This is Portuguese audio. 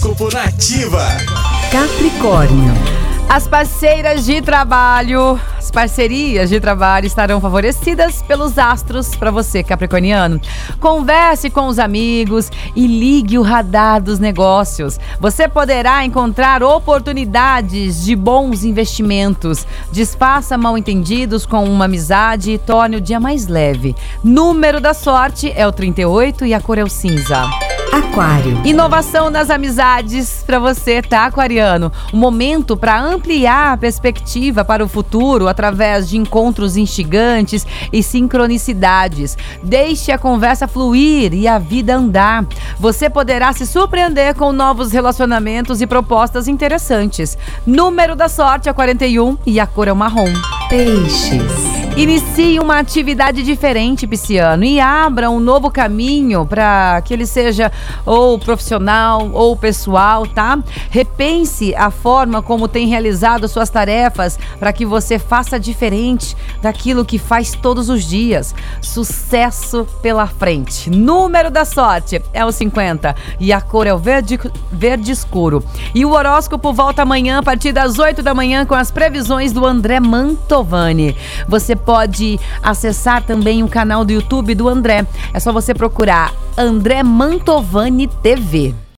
Horóscopo Nativa. Capricórnio. As parceiras de trabalho, as parcerias de trabalho estarão favorecidas pelos astros para você, Capricorniano. Converse com os amigos e ligue o radar dos negócios. Você poderá encontrar oportunidades de bons investimentos. Desfaça mal entendidos com uma amizade e torne o dia mais leve. Número da sorte é o 38 e a cor é o cinza. Aquário. Inovação nas amizades para você, tá, aquariano? Um momento para ampliar a perspectiva para o futuro através de encontros instigantes e sincronicidades. Deixe a conversa fluir e a vida andar. Você poderá se surpreender com novos relacionamentos e propostas interessantes. Número da sorte é 41 e a cor é o marrom. Peixes. Inicie uma atividade diferente, Pisciano, e abra um novo caminho para que ele seja ou profissional ou pessoal, tá? Repense a forma como tem realizado suas tarefas para que você faça diferente daquilo que faz todos os dias. Sucesso pela frente. Número da sorte é o 50 e a cor é o verde, verde escuro. E o horóscopo volta amanhã a partir das 8 da manhã com as previsões do André Mantovani. Você pode acessar também o canal do YouTube do André. É só você procurar André Mantovani TV.